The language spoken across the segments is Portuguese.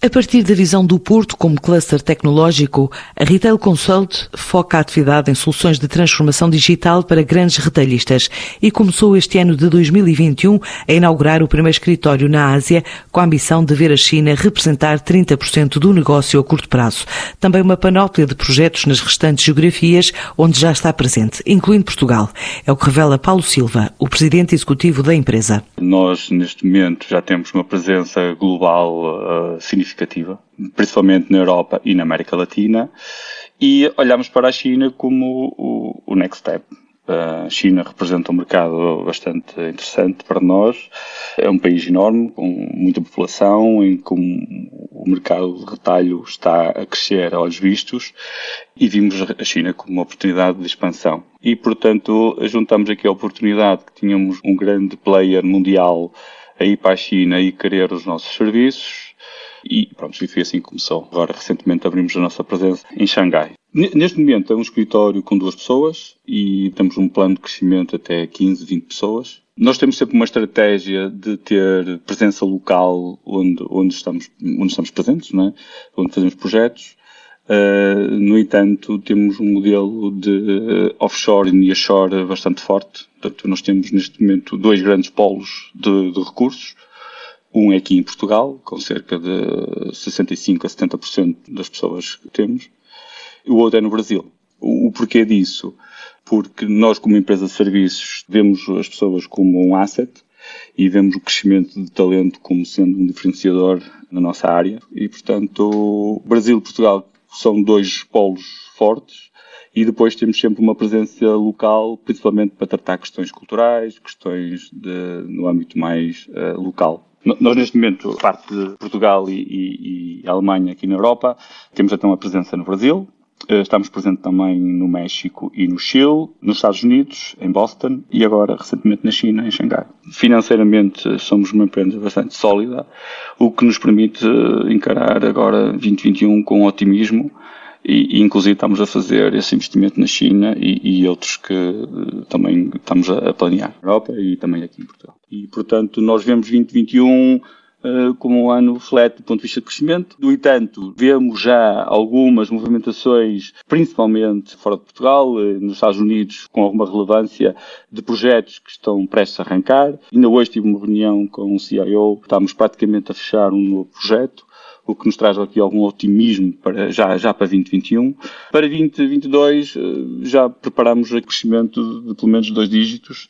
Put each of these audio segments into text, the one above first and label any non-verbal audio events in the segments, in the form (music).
A partir da visão do Porto como cluster tecnológico, a Retail Consult foca a atividade em soluções de transformação digital para grandes retalhistas e começou este ano de 2021 a inaugurar o primeiro escritório na Ásia com a ambição de ver a China representar 30% do negócio a curto prazo. Também uma panóplia de projetos nas restantes geografias onde já está presente, incluindo Portugal. É o que revela Paulo Silva, o presidente executivo da empresa. Nós, neste momento, já temos uma presença global uh, significativa significativa, principalmente na Europa e na América Latina, e olhamos para a China como o, o next step. A China representa um mercado bastante interessante para nós. É um país enorme, com muita população, em que o mercado de retalho está a crescer a olhos vistos e vimos a China como uma oportunidade de expansão. E, portanto, juntamos aqui a oportunidade que tínhamos um grande player mundial a ir para a China e querer os nossos serviços, e pronto, foi assim que começou. Agora, recentemente, abrimos a nossa presença em Xangai. Neste momento é um escritório com duas pessoas e temos um plano de crescimento até 15, 20 pessoas. Nós temos sempre uma estratégia de ter presença local onde, onde, estamos, onde estamos presentes, não é? onde fazemos projetos. Uh, no entanto, temos um modelo de offshore e nearshore bastante forte. Portanto, nós temos neste momento dois grandes polos de, de recursos um é aqui em Portugal, com cerca de 65 a 70% das pessoas que temos, o outro é no Brasil. O, o porquê disso? Porque nós, como empresa de serviços, vemos as pessoas como um asset e vemos o crescimento de talento como sendo um diferenciador na nossa área. E, portanto, Brasil e Portugal são dois polos fortes e depois temos sempre uma presença local, principalmente para tratar questões culturais, questões de, no âmbito mais uh, local. Nós, neste momento, parte de Portugal e, e, e Alemanha aqui na Europa, temos até uma presença no Brasil, eh, Estamos presentes também no México e no Chile, nos Estados Unidos, em Boston e agora recentemente na China, em Xangai. Financeiramente somos uma empresa bastante sólida, o que nos permite eh, encarar agora 2021 com otimismo e, e, inclusive estamos a fazer esse investimento na China e, e outros que também estamos a, a, planear na Europa e também aqui em Portugal. E, portanto, nós vemos 2021 uh, como um ano flat do ponto de vista de crescimento. No entanto, vemos já algumas movimentações, principalmente fora de Portugal, uh, nos Estados Unidos, com alguma relevância, de projetos que estão prestes a arrancar. Ainda hoje tive uma reunião com o CIO, estamos praticamente a fechar um novo projeto o que nos traz aqui algum otimismo para, já, já para 2021. Para 2022 eh, já preparamos o crescimento de pelo menos dois dígitos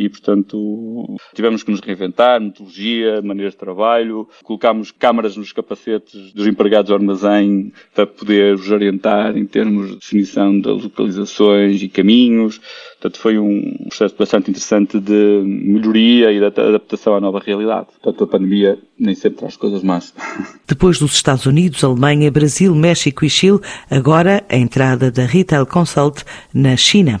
e, portanto, tivemos que nos reinventar, metodologia, maneiras de trabalho, colocámos câmaras nos capacetes dos empregados do armazém para poder os orientar em termos de definição das localizações e caminhos. Portanto, foi um processo bastante interessante de melhoria e de adaptação à nova realidade. Portanto, a pandemia nem sempre traz coisas más. (laughs) Depois dos Estados Unidos, Alemanha, Brasil, México e Chile, agora a entrada da Retail Consult na China.